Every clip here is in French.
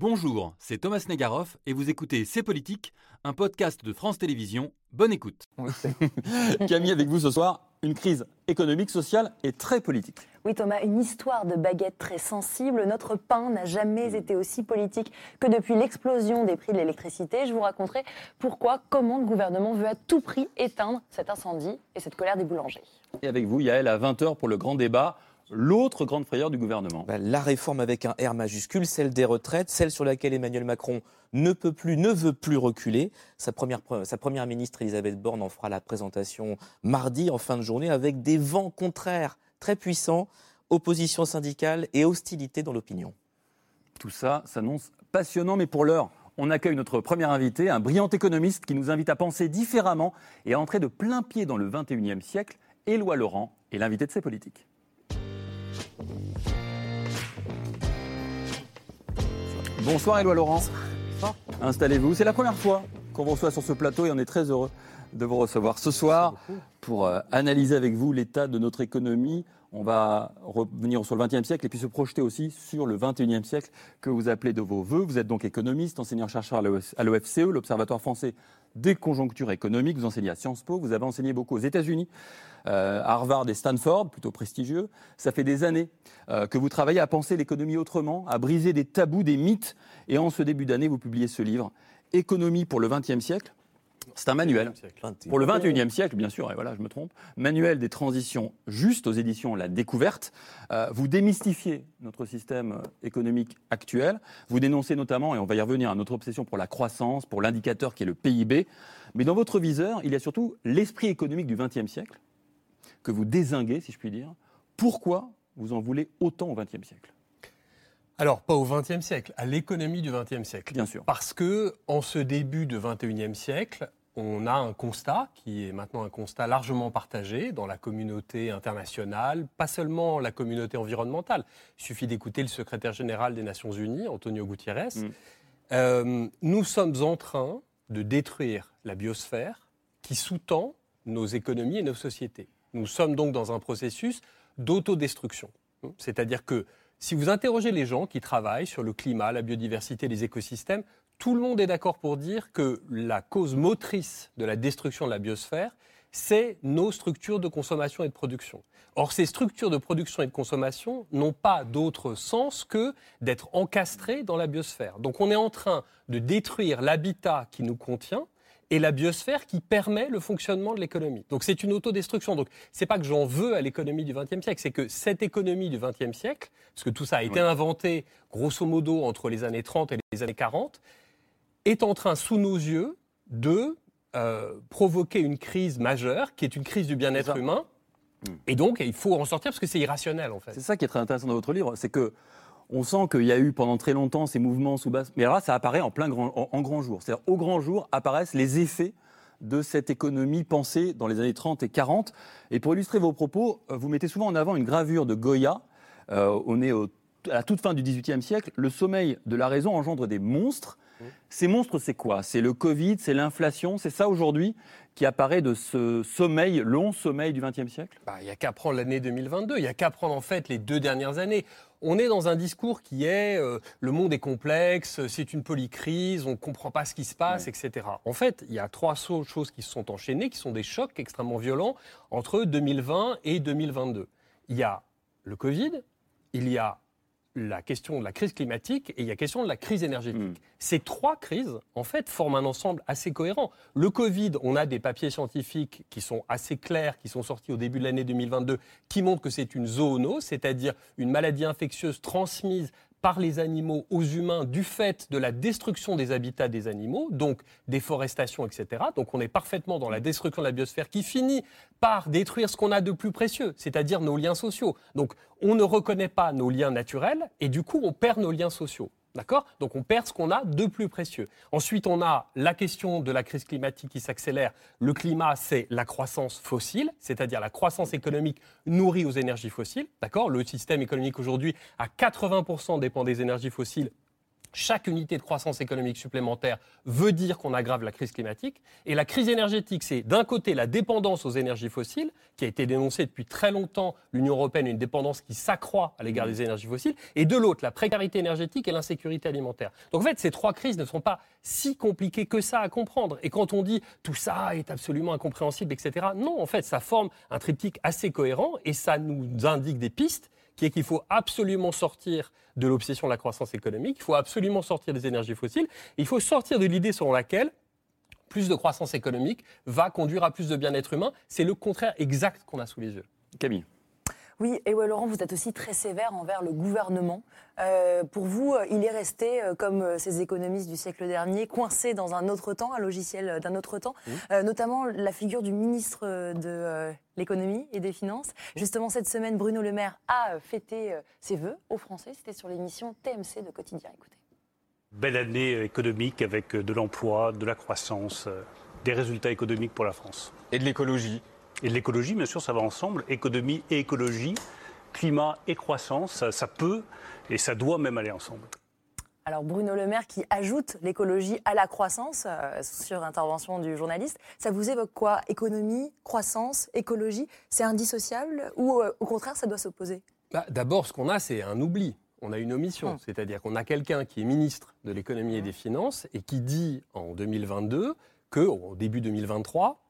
Bonjour, c'est Thomas Negaroff et vous écoutez C'est Politique, un podcast de France Télévisions. Bonne écoute. Camille, avec vous ce soir, une crise économique, sociale et très politique. Oui Thomas, une histoire de baguette très sensible. Notre pain n'a jamais été aussi politique que depuis l'explosion des prix de l'électricité. Je vous raconterai pourquoi, comment le gouvernement veut à tout prix éteindre cet incendie et cette colère des boulangers. Et avec vous, Yael, à 20h pour le grand débat l'autre grande frayeur du gouvernement bah, La réforme avec un R majuscule, celle des retraites, celle sur laquelle Emmanuel Macron ne peut plus, ne veut plus reculer. Sa première, sa première ministre, Elisabeth Borne, en fera la présentation mardi en fin de journée avec des vents contraires très puissants, opposition syndicale et hostilité dans l'opinion. Tout ça s'annonce passionnant, mais pour l'heure, on accueille notre premier invité, un brillant économiste qui nous invite à penser différemment et à entrer de plein pied dans le 21e siècle. Éloi Laurent est l'invité de ces politiques. Bonsoir Éloi Laurent. Installez-vous. C'est la première fois qu'on vous reçoit sur ce plateau et on est très heureux de vous recevoir ce soir pour euh, analyser avec vous l'état de notre économie. On va revenir sur le XXe siècle et puis se projeter aussi sur le XXIe siècle que vous appelez de vos voeux. Vous êtes donc économiste, enseignant-chercheur à l'OFCE, l'Observatoire français des conjonctures économiques. Vous enseignez à Sciences Po, vous avez enseigné beaucoup aux États-Unis, euh, Harvard et Stanford, plutôt prestigieux. Ça fait des années euh, que vous travaillez à penser l'économie autrement, à briser des tabous, des mythes. Et en ce début d'année, vous publiez ce livre, Économie pour le XXe siècle. C'est un manuel. Pour le 21e siècle, bien sûr, et voilà, je me trompe. Manuel des transitions justes aux éditions La Découverte. Euh, vous démystifiez notre système économique actuel. Vous dénoncez notamment, et on va y revenir, notre obsession pour la croissance, pour l'indicateur qui est le PIB. Mais dans votre viseur, il y a surtout l'esprit économique du XXe siècle, que vous désinguez, si je puis dire. Pourquoi vous en voulez autant au XXe siècle? Alors, pas au XXe siècle, à l'économie du XXe siècle. Bien sûr. Parce que, en ce début de XXIe siècle, on a un constat qui est maintenant un constat largement partagé dans la communauté internationale, pas seulement la communauté environnementale. Il suffit d'écouter le secrétaire général des Nations Unies, Antonio Gutiérrez. Mm. Euh, nous sommes en train de détruire la biosphère qui sous-tend nos économies et nos sociétés. Nous sommes donc dans un processus d'autodestruction. C'est-à-dire que si vous interrogez les gens qui travaillent sur le climat, la biodiversité, les écosystèmes, tout le monde est d'accord pour dire que la cause motrice de la destruction de la biosphère, c'est nos structures de consommation et de production. Or, ces structures de production et de consommation n'ont pas d'autre sens que d'être encastrées dans la biosphère. Donc on est en train de détruire l'habitat qui nous contient, et la biosphère qui permet le fonctionnement de l'économie. Donc c'est une autodestruction. Donc c'est pas que j'en veux à l'économie du XXe siècle, c'est que cette économie du XXe siècle, parce que tout ça a été inventé grosso modo entre les années 30 et les années 40, est en train sous nos yeux de euh, provoquer une crise majeure, qui est une crise du bien-être humain. Hmm. Et donc, il faut en sortir parce que c'est irrationnel, en fait. C'est ça qui est très intéressant dans votre livre, c'est que on sent qu'il y a eu pendant très longtemps ces mouvements sous basse. Mais là, ça apparaît en plein grand, en, grand jour. C'est-à-dire, au grand jour apparaissent les effets de cette économie pensée dans les années 30 et 40. Et pour illustrer vos propos, euh, vous mettez souvent en avant une gravure de Goya. Euh, on est à la toute fin du XVIIIe siècle. Le sommeil de la raison engendre des monstres. Ces monstres, c'est quoi? C'est le Covid, c'est l'inflation, c'est ça aujourd'hui qui apparaît de ce sommeil, long sommeil du XXe siècle? Bah, Il n'y a qu'à prendre l'année 2022, il n'y a qu'à prendre en fait les deux dernières années on est dans un discours qui est euh, le monde est complexe, c'est une polycrise, on ne comprend pas ce qui se passe, etc. En fait, il y a trois choses qui se sont enchaînées, qui sont des chocs extrêmement violents entre 2020 et 2022. Il y a le Covid, il y a la question de la crise climatique et il y a la question de la crise énergétique. Hmm. Ces trois crises, en fait, forment un ensemble assez cohérent. Le Covid, on a des papiers scientifiques qui sont assez clairs, qui sont sortis au début de l'année 2022, qui montrent que c'est une zoonose, c'est-à-dire une maladie infectieuse transmise par les animaux aux humains du fait de la destruction des habitats des animaux, donc déforestation, etc. Donc on est parfaitement dans la destruction de la biosphère qui finit par détruire ce qu'on a de plus précieux, c'est-à-dire nos liens sociaux. Donc on ne reconnaît pas nos liens naturels et du coup on perd nos liens sociaux. D'accord? Donc on perd ce qu'on a de plus précieux. Ensuite, on a la question de la crise climatique qui s'accélère. Le climat, c'est la croissance fossile, c'est-à-dire la croissance économique nourrie aux énergies fossiles. D'accord? Le système économique aujourd'hui, à 80% dépend des énergies fossiles chaque unité de croissance économique supplémentaire veut dire qu'on aggrave la crise climatique. Et la crise énergétique, c'est d'un côté la dépendance aux énergies fossiles, qui a été dénoncée depuis très longtemps, l'Union européenne, une dépendance qui s'accroît à l'égard des énergies fossiles, et de l'autre, la précarité énergétique et l'insécurité alimentaire. Donc en fait, ces trois crises ne sont pas si compliquées que ça à comprendre. Et quand on dit tout ça est absolument incompréhensible, etc., non, en fait, ça forme un triptyque assez cohérent et ça nous indique des pistes qui est qu'il faut absolument sortir de l'obsession de la croissance économique, il faut absolument sortir des énergies fossiles, il faut sortir de l'idée selon laquelle plus de croissance économique va conduire à plus de bien-être humain. C'est le contraire exact qu'on a sous les yeux. Camille. Oui, et ouais, Laurent, vous êtes aussi très sévère envers le gouvernement. Euh, pour vous, euh, il est resté, euh, comme ces économistes du siècle dernier, coincé dans un autre temps, un logiciel d'un autre temps, notamment la figure du ministre de l'économie et des finances. Justement, cette semaine, Bruno Le Maire a fêté ses vœux aux Français. C'était sur l'émission TMC de Quotidien. Écoutez. Belle année économique avec de l'emploi, de la croissance, des résultats économiques pour la France. Et de l'écologie et l'écologie, bien sûr, ça va ensemble. Économie et écologie, climat et croissance, ça, peut et ça doit même aller ensemble. Alors Bruno Le Maire qui ajoute l'écologie à la croissance euh, sur intervention du journaliste, ça vous évoque quoi? Économie, croissance, écologie C'est indissociable ou euh, au contraire ça doit s'opposer? Bah, D'abord ce qu'on a c'est un oubli. On a une omission, hum. c'est-à-dire qu'on a quelqu'un qui est ministre de l'économie et des finances et qui dit en 2022 qu'au début 2023,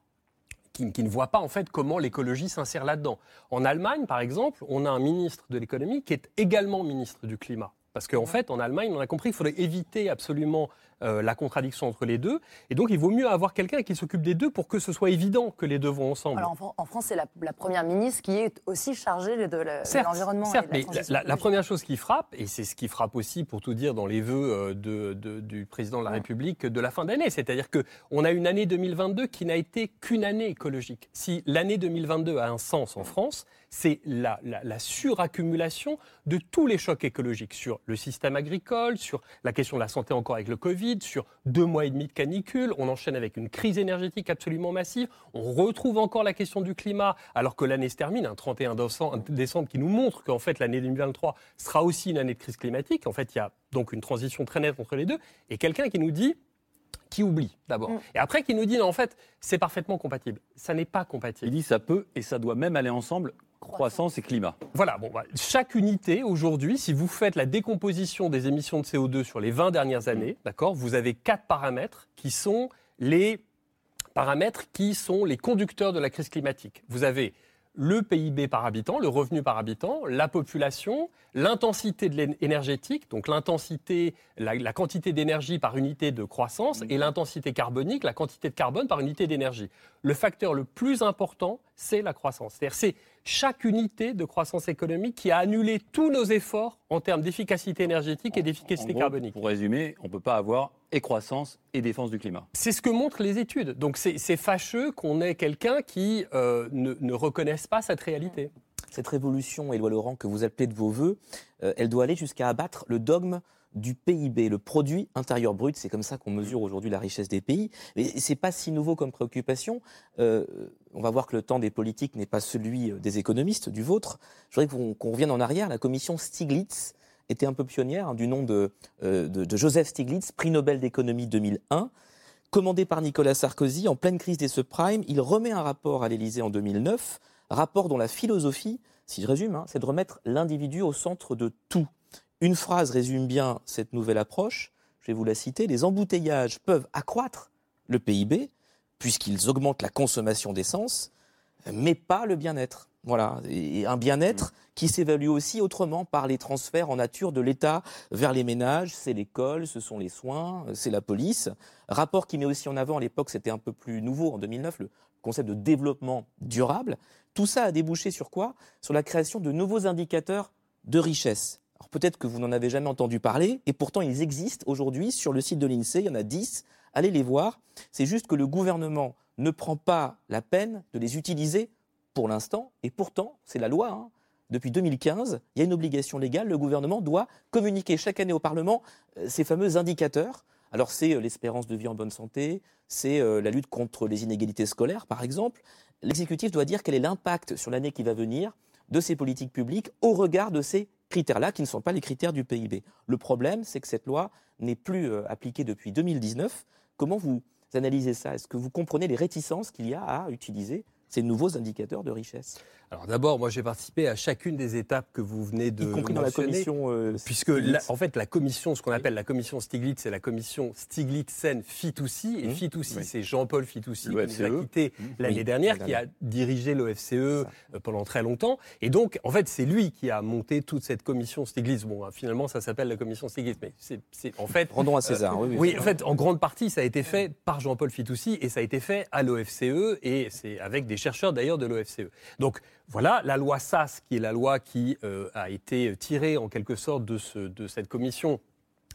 qui, ne voit pas en fait comment l'écologie s'insère là-dedans. En Allemagne, par exemple, on a un ministre de l'économie qui est également ministre du climat. Parce qu'en fait, en Allemagne, on a compris qu'il faudrait éviter absolument euh, la contradiction entre les deux. Et donc, il vaut mieux avoir quelqu'un qui s'occupe des deux pour que ce soit évident que les deux vont ensemble. Alors, en, France, c'est la, première ministre qui est aussi chargée de l'environnement. Certes, mais la, première chose qui frappe, et c'est ce qui frappe aussi, pour tout dire, dans les vœux euh, de, du président de la République de la fin d'année, c'est-à-dire qu'on a une année 2022 qui n'a été qu'une année écologique. Si l'année 2022 a un sens en France, c'est la, la, suraccumulation de tous les chocs écologiques sur le système agricole, sur la question de la santé encore avec le Covid, sur deux mois et demi de canicule, on enchaîne avec une crise énergétique absolument massive, on retrouve encore la question du climat alors que l'année se termine, un 31 décembre qui nous montre qu'en fait l'année 2023 sera aussi une année de crise climatique. En fait, il y a donc une transition très nette entre les deux. Et quelqu'un qui nous dit qui oublie d'abord. Mm. Et après qui nous dit, non, en fait, c'est parfaitement compatible. Ça n'est pas compatible. Il dit ça peut et ça doit même aller ensemble croissance et climat. Voilà, bon, bah, chaque unité aujourd'hui, si vous faites la décomposition des émissions de CO2 sur les 20 dernières années, d'accord, vous avez quatre paramètres qui sont les paramètres qui sont les conducteurs de la crise climatique. Vous avez le PIB par habitant, le revenu par habitant, la population, l'intensité énergétique, donc l'intensité, la, quantité d'énergie par unité de croissance, et l'intensité carbonique, la quantité de carbone par unité d'énergie. Le facteur le plus important, c'est la croissance. C'est-à-dire c'est chaque unité de croissance économique qui a annulé tous nos efforts en termes d'efficacité énergétique et d'efficacité carbonique. Pour résumer, on ne peut pas avoir et croissance et défense du climat. C'est ce que montrent les études. Donc c'est fâcheux qu'on ait quelqu'un qui euh, ne, reconnaisse pas cette réalité. Cette révolution, Éloi Laurent, que vous appelez de vos voeux, euh, elle doit aller jusqu'à abattre le dogme du PIB, le produit intérieur brut. C'est comme ça qu'on mesure aujourd'hui la richesse des pays. Mais c'est pas si nouveau comme préoccupation. Euh, on va voir que le temps des politiques n'est pas celui des économistes, du vôtre. Je voudrais qu'on revienne en arrière. La commission Stiglitz était un peu pionnière, hein, du nom de, euh, de, Joseph Stiglitz, prix Nobel d'économie 2001. Commandé par Nicolas Sarkozy, en pleine crise des subprimes, il remet un rapport à l'Élysée en 2009, rapport dont la philosophie, si je résume, hein, c'est de remettre l'individu au centre de tout. Une phrase résume bien cette nouvelle approche. Je vais vous la citer. Les embouteillages peuvent accroître le PIB puisqu'ils augmentent la consommation d'essence, mais pas le bien-être. Voilà, et un bien-être qui s'évalue aussi autrement par les transferts en nature de l'État vers les ménages. C'est l'école, ce sont les soins, c'est la police. Rapport qui met aussi en avant, à l'époque c'était un peu plus nouveau, en 2009, le concept de développement durable. Tout ça a débouché sur quoi? Sur la création de nouveaux indicateurs de richesse. Alors peut-être que vous n'en avez jamais entendu parler, et pourtant ils existent aujourd'hui sur le site de l'INSEE, il y en a 10, allez les voir. C'est juste que le gouvernement ne prend pas la peine de les utiliser pour l'instant, et pourtant, c'est la loi. Hein. Depuis 2015, il y a une obligation légale, le gouvernement doit communiquer chaque année au Parlement euh, ces fameux indicateurs. Alors c'est euh, l'espérance de vie en bonne santé, c'est euh, la lutte contre les inégalités scolaires, par exemple. L'exécutif doit dire quel est l'impact sur l'année qui va venir de ces politiques publiques au regard de ces critères-là qui ne sont pas les critères du PIB. Le problème, c'est que cette loi n'est plus appliquée depuis 2019. Comment vous analysez ça? Est-ce que vous comprenez les réticences qu'il y a à utiliser ces nouveaux indicateurs de richesse alors d'abord, moi j'ai participé à chacune des étapes que vous venez de y compris dans la commission. Euh, puisque en fait la commission, ce qu'on appelle la commission Stiglitz, c'est la commission Stiglitzen Fitoussi et mmh. Fitoussi, c'est Jean-Paul Fitoussi qui nous a e. quitté mmh. l'année dernière, qui a dirigé l'OFCE euh, pendant très longtemps. Et donc en fait c'est lui qui a monté toute cette commission Stiglitz. Bon, hein, finalement ça s'appelle la commission Stiglitz, mais c'est en fait rendons à César. oui, oui, en fait en grande partie ça a été fait par Jean-Paul Fitoussi et ça a été fait à l'OFCE et c'est avec des chercheurs d'ailleurs de l'OFCE. Donc voilà, la loi SAS, qui est la loi qui euh, a été tirée en quelque sorte de, cette commission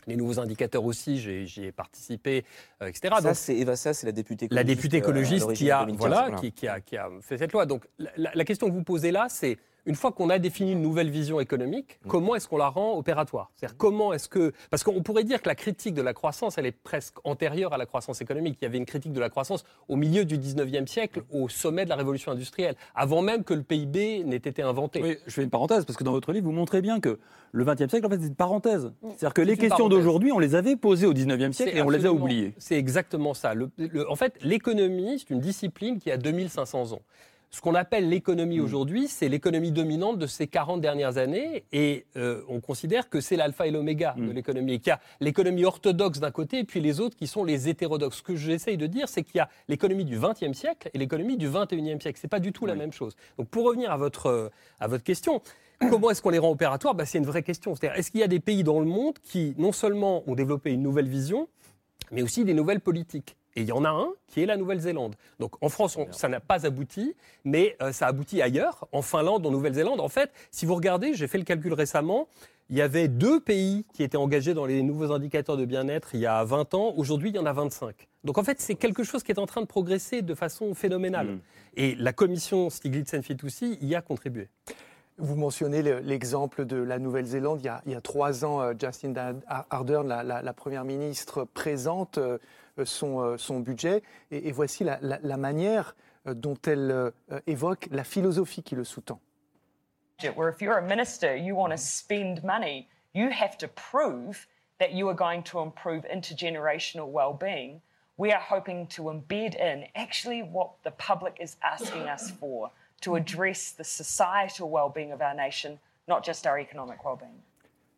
les nouveaux indicateurs aussi, j'y ai, participé, euh, etc. Ça, c'est Eva c'est la députée écologiste. La députée écologiste euh, qui, a, voilà, Qui, a, fait cette loi. Donc la question que vous posez là, c'est une fois qu'on a défini une nouvelle vision économique, mm. comment est-ce qu'on la rend opératoire? C'est-à-dire comment est-ce que... Parce qu'on pourrait dire que la critique de la croissance, elle est presque antérieure à la croissance économique. Il y avait une critique de la croissance au milieu du 19e siècle, au sommet de la révolution industrielle, avant même que le PIB n'ait été inventé. Oui, je fais une parenthèse, parce que dans votre livre, vous montrez bien que le 20e siècle, en fait, c'est une parenthèse. Mm. C'est-à-dire que les questions d'aujourd'hui, on les avait posées au 19e siècle et on les a oubliées. C'est exactement ça. en fait, l'économie, c'est une discipline qui a 2500 ans. Ce qu'on appelle l'économie mm. aujourd'hui, c'est l'économie dominante de ces 40 dernières années, et euh, on considère que c'est l'alpha et l'oméga de mm. l'économie, et qu'il y a l'économie orthodoxe d'un côté, et puis les autres qui sont les hétérodoxes. Ce que j'essaye de dire, c'est qu'il y a l'économie du XXe siècle et l'économie du XXIe siècle. C'est pas du tout la même chose. Donc pour revenir à votre, à votre question, Comment est-ce qu'on les rend opératoires? Bah, C'est une vraie question. C'est-à-dire, est-ce qu'il y a des pays dans le monde qui, non seulement ont développé une nouvelle vision, mais aussi des nouvelles politiques? Et il y en a un qui est la Nouvelle-Zélande. Donc en France, ça n'a pas abouti, mais euh, ça aboutit ailleurs, en Finlande, en Nouvelle-Zélande. En fait, si vous regardez, j'ai fait le calcul récemment, il y avait deux pays qui étaient engagés dans les nouveaux indicateurs de bien-être il y a 20 ans. Aujourd'hui, il y en a 25. Donc en fait, c'est quelque chose qui est en train de progresser de façon phénoménale. Mm. Et la commission Stiglitz-Fitoussi y a contribué. Vous mentionnez l'exemple de la Nouvelle-Zélande. Il, y a trois ans, euh, Jacinda Ardern, la, première ministre, présente euh, son, euh, son budget. Et, et voici la, la, la, manière dont elle évoque la philosophie qui le sous-tend. Where if you're a minister, you want to spend money, you have to prove that you are going to improve intergenerational well-being. We are hoping to embed in actually what the public is asking us for to address the societal well-being of our nation, not just our economic well-being.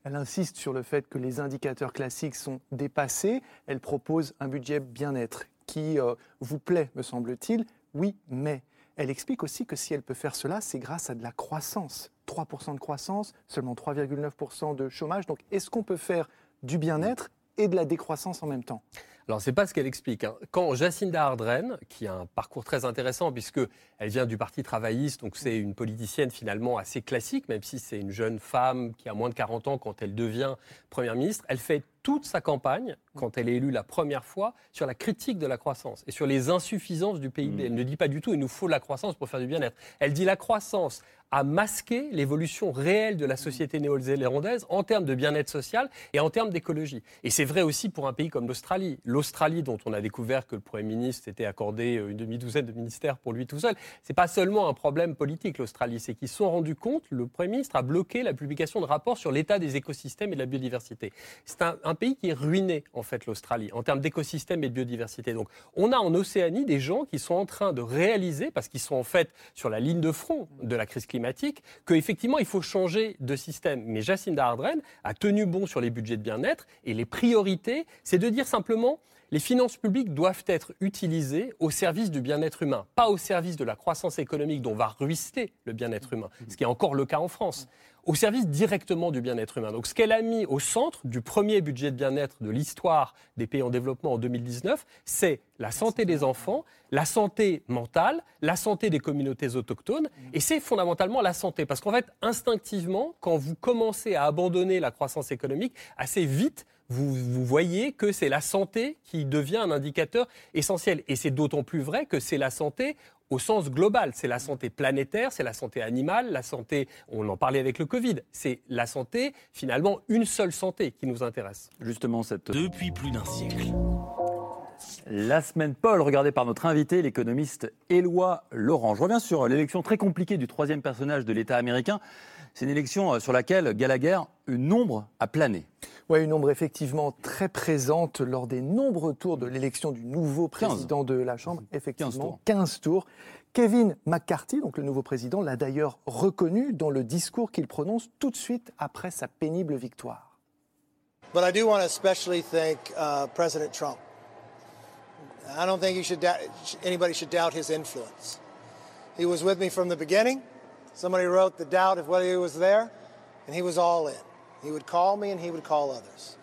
Elle insiste sur le fait que les indicateurs classiques sont dépassés. Elle propose un budget bien-être qui euh, vous plaît, me semble-t-il. Oui, mais elle explique aussi que si elle peut faire cela, c'est grâce à de la croissance. 3% de croissance, seulement 3,9% de chômage. Donc est-ce qu'on peut faire du bien-être et de la décroissance en même temps? Alors, c'est pas ce qu'elle explique. Hein. Quand Jacinda Ardern, qui a un parcours très intéressant, puisque elle vient du Parti travailliste, donc c'est une politicienne finalement assez classique, même si c'est une jeune femme qui a moins de 40 ans quand elle devient Première ministre, elle fait toute sa campagne, quand elle est élue la première fois, sur la critique de la croissance et sur les insuffisances du PIB. Mmh. Elle ne dit pas du tout il nous faut la croissance pour faire du bien-être. Elle dit la croissance a masqué l'évolution réelle de la société néo-zélandaise en termes de bien-être social et en termes d'écologie. Et c'est vrai aussi pour un pays comme l'Australie. L'Australie, dont on a découvert que le Premier ministre s'était accordé euh, une demi-douzaine de ministères pour lui tout seul, c'est pas seulement un problème politique, l'Australie, c'est qu'ils se sont rendus compte, le Premier ministre a bloqué la publication de rapports sur l'état des écosystèmes et de la biodiversité. C'est un, un pays qui est ruiné, en fait, l'Australie, en termes d'écosystèmes et de biodiversité. Donc, on a en Océanie des gens qui sont en train de réaliser, parce qu'ils sont en fait sur la ligne de front de la crise climatique, qu'effectivement, il faut changer de système. Mais Jacinda Ardern a tenu bon sur les budgets de bien-être, et les priorités, c'est de dire simplement, les finances publiques doivent être utilisées au service du bien-être humain, pas au service de la croissance économique dont va ruisseler le bien-être humain, ce qui est encore le cas en France au service directement du bien-être humain. Donc ce qu'elle a mis au centre du premier budget de bien-être de l'histoire des pays en développement en 2019, c'est la santé des enfants, la santé mentale, la santé des communautés autochtones, et c'est fondamentalement la santé. Parce qu'en fait, instinctivement, quand vous commencez à abandonner la croissance économique, assez vite, vous, vous, voyez que c'est la santé qui devient un indicateur essentiel. Et c'est d'autant plus vrai que c'est la santé au sens global. C'est la santé planétaire, c'est la santé animale, la santé, on en parlait avec le Covid, c'est la santé, finalement, une seule santé qui nous intéresse. Justement, cette... Depuis plus d'un siècle. La semaine Paul, regardée par notre invité, l'économiste Éloi Laurent. Je reviens sur l'élection très compliquée du troisième personnage de l'État américain. C'est une élection euh, sur laquelle Gallagher, une ombre a plané. Oui, une ombre effectivement très présente lors des nombreux tours de l'élection du nouveau président de la Chambre. Effectivement, 15 tours. Kevin McCarthy, donc le nouveau président, l'a d'ailleurs reconnu dans le discours qu'il prononce tout de suite après sa pénible victoire. But I do want to especially thank uh, President Trump. I don't think should anybody should doubt his influence. He was with me from the beginning. Somebody wrote the doubt of whether he was there, and he was all in. He would call me and he would call others.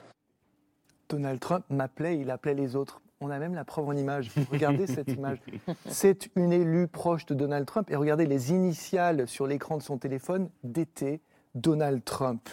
Donald Trump m'appelait, il appelait les autres. On a même la preuve en image. Regardez cette image. C'est une élue proche de Donald Trump. Et regardez les initiales sur l'écran de son téléphone d'été. Donald Trump.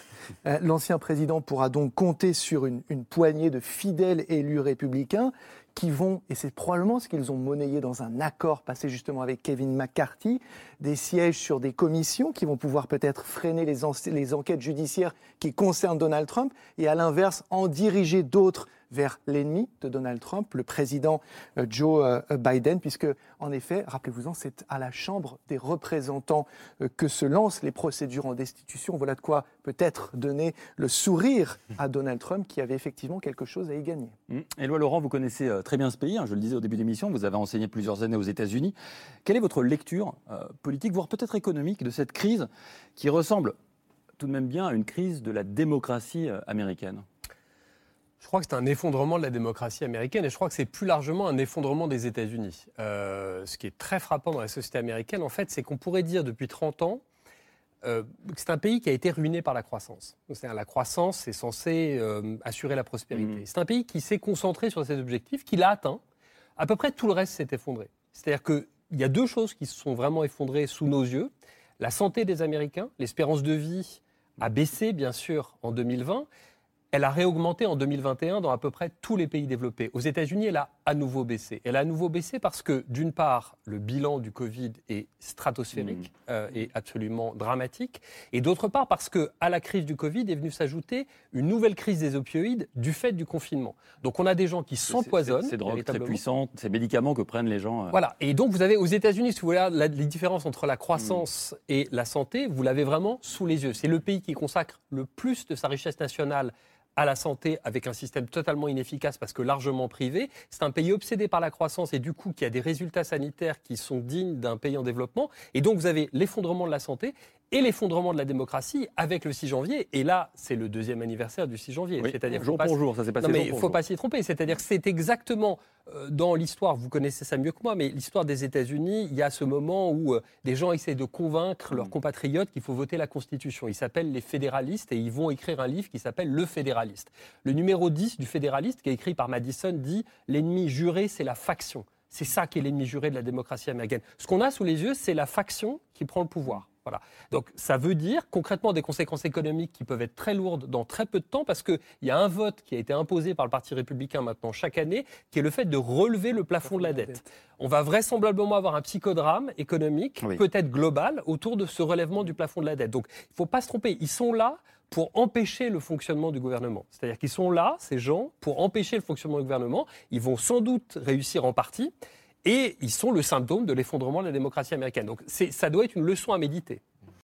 Euh, l'ancien président pourra donc compter sur une, une, poignée de fidèles élus républicains qui vont, et c'est probablement ce qu'ils ont monnayé dans un accord passé justement avec Kevin McCarthy, des sièges sur des commissions qui vont pouvoir peut-être freiner les, les enquêtes judiciaires qui concernent Donald Trump, et à l'inverse, en diriger d'autres vers l'ennemi de Donald Trump, le président euh, Joe euh, Biden, puisque, en effet, rappelez-vous-en, c'est à la Chambre des représentants euh, que se lancent les procédures en destitution. Voilà de quoi peut-être donner le sourire à Donald Trump, qui avait effectivement quelque chose à y gagner. Mmh. Éloi Laurent, vous connaissez très bien ce pays, hein, je le disais au début de l'émission, vous avez enseigné plusieurs années aux États-Unis. Quelle est votre lecture politique, voire peut-être économique, de cette crise qui ressemble tout de même bien à une crise de la démocratie américaine? Je crois que c'est un effondrement de la démocratie américaine et je crois que c'est plus largement un effondrement des États-Unis. Euh, ce qui est très frappant dans la société américaine, en fait, c'est qu'on pourrait dire depuis 30 ans euh, que c'est un pays qui a été ruiné par la croissance. la croissance est censée euh, assurer la prospérité. Mmh. C'est un pays qui s'est concentré sur cet objectif, qui l'a atteint. À peu près tout le reste s'est effondré. C'est-à-dire qu'il y a deux choses qui se sont vraiment effondrées sous nos yeux. La santé des Américains, l'espérance de vie a baissé, bien sûr, en 2020 elle a réaugmenté en 2021 dans à peu près tous les pays développés. Aux États-Unis, elle a à nouveau baissé. Elle a à nouveau baissé parce que, d'une part, le bilan du Covid est stratosphérique mmh. euh, et absolument dramatique, et d'autre part parce que à la crise du Covid est venue s'ajouter une nouvelle crise des opioïdes du fait du confinement. Donc, on a des gens qui s'empoisonnent. Ces drogues très puissantes, ces médicaments que prennent les gens. Euh. Voilà. Et donc, vous avez aux États-Unis, si vous voulez, la, les différences entre la croissance mmh. et la santé, vous l'avez vraiment sous les yeux. C'est le pays qui consacre le plus de sa richesse nationale à la santé avec un système totalement inefficace parce que largement privé. C'est un pays obsédé par la croissance et du coup qui a des résultats sanitaires qui sont dignes d'un pays en développement. Et donc vous avez l'effondrement de la santé et l'effondrement de la démocratie avec le 6 janvier. Et là, c'est le deuxième anniversaire du 6 janvier. C'est-à-dire jour pour jour, ça s'est passé. Non, mais il ne faut pas s'y tromper. C'est-à-dire c'est exactement euh, dans l'histoire, vous connaissez ça mieux que moi, mais l'histoire des États-Unis, il y a ce moment où euh, des gens essaient de convaincre leurs mm. compatriotes qu'il faut voter la Constitution. Ils s'appellent les fédéralistes et ils vont écrire un livre qui s'appelle Le Fédéraliste. Le numéro 10 du Fédéraliste, qui est écrit par Madison, dit L'ennemi juré, c'est la faction. C'est ça qui est l'ennemi juré de la démocratie américaine. Ce qu'on a sous les yeux, c'est la faction qui prend le pouvoir. Voilà. Donc ça veut dire concrètement des conséquences économiques qui peuvent être très lourdes dans très peu de temps parce qu'il y a un vote qui a été imposé par le Parti républicain maintenant chaque année qui est le fait de relever le plafond de la dette. On va vraisemblablement avoir un psychodrame économique, peut-être global, autour de ce relèvement du plafond de la dette. Donc il ne faut pas se tromper, ils sont là pour empêcher le fonctionnement du gouvernement. C'est-à-dire qu'ils sont là, ces gens, pour empêcher le fonctionnement du gouvernement. Ils vont sans doute réussir en partie. Et ils sont le symptôme de l'effondrement de la démocratie américaine. Donc ça doit être une leçon à méditer.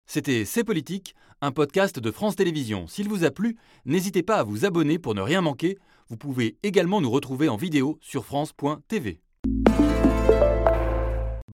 C'était C'est politique, un podcast de France Télévisions. S'il vous a plu, n'hésitez pas à vous abonner pour ne rien manquer. Vous pouvez également nous retrouver en vidéo sur France.tv.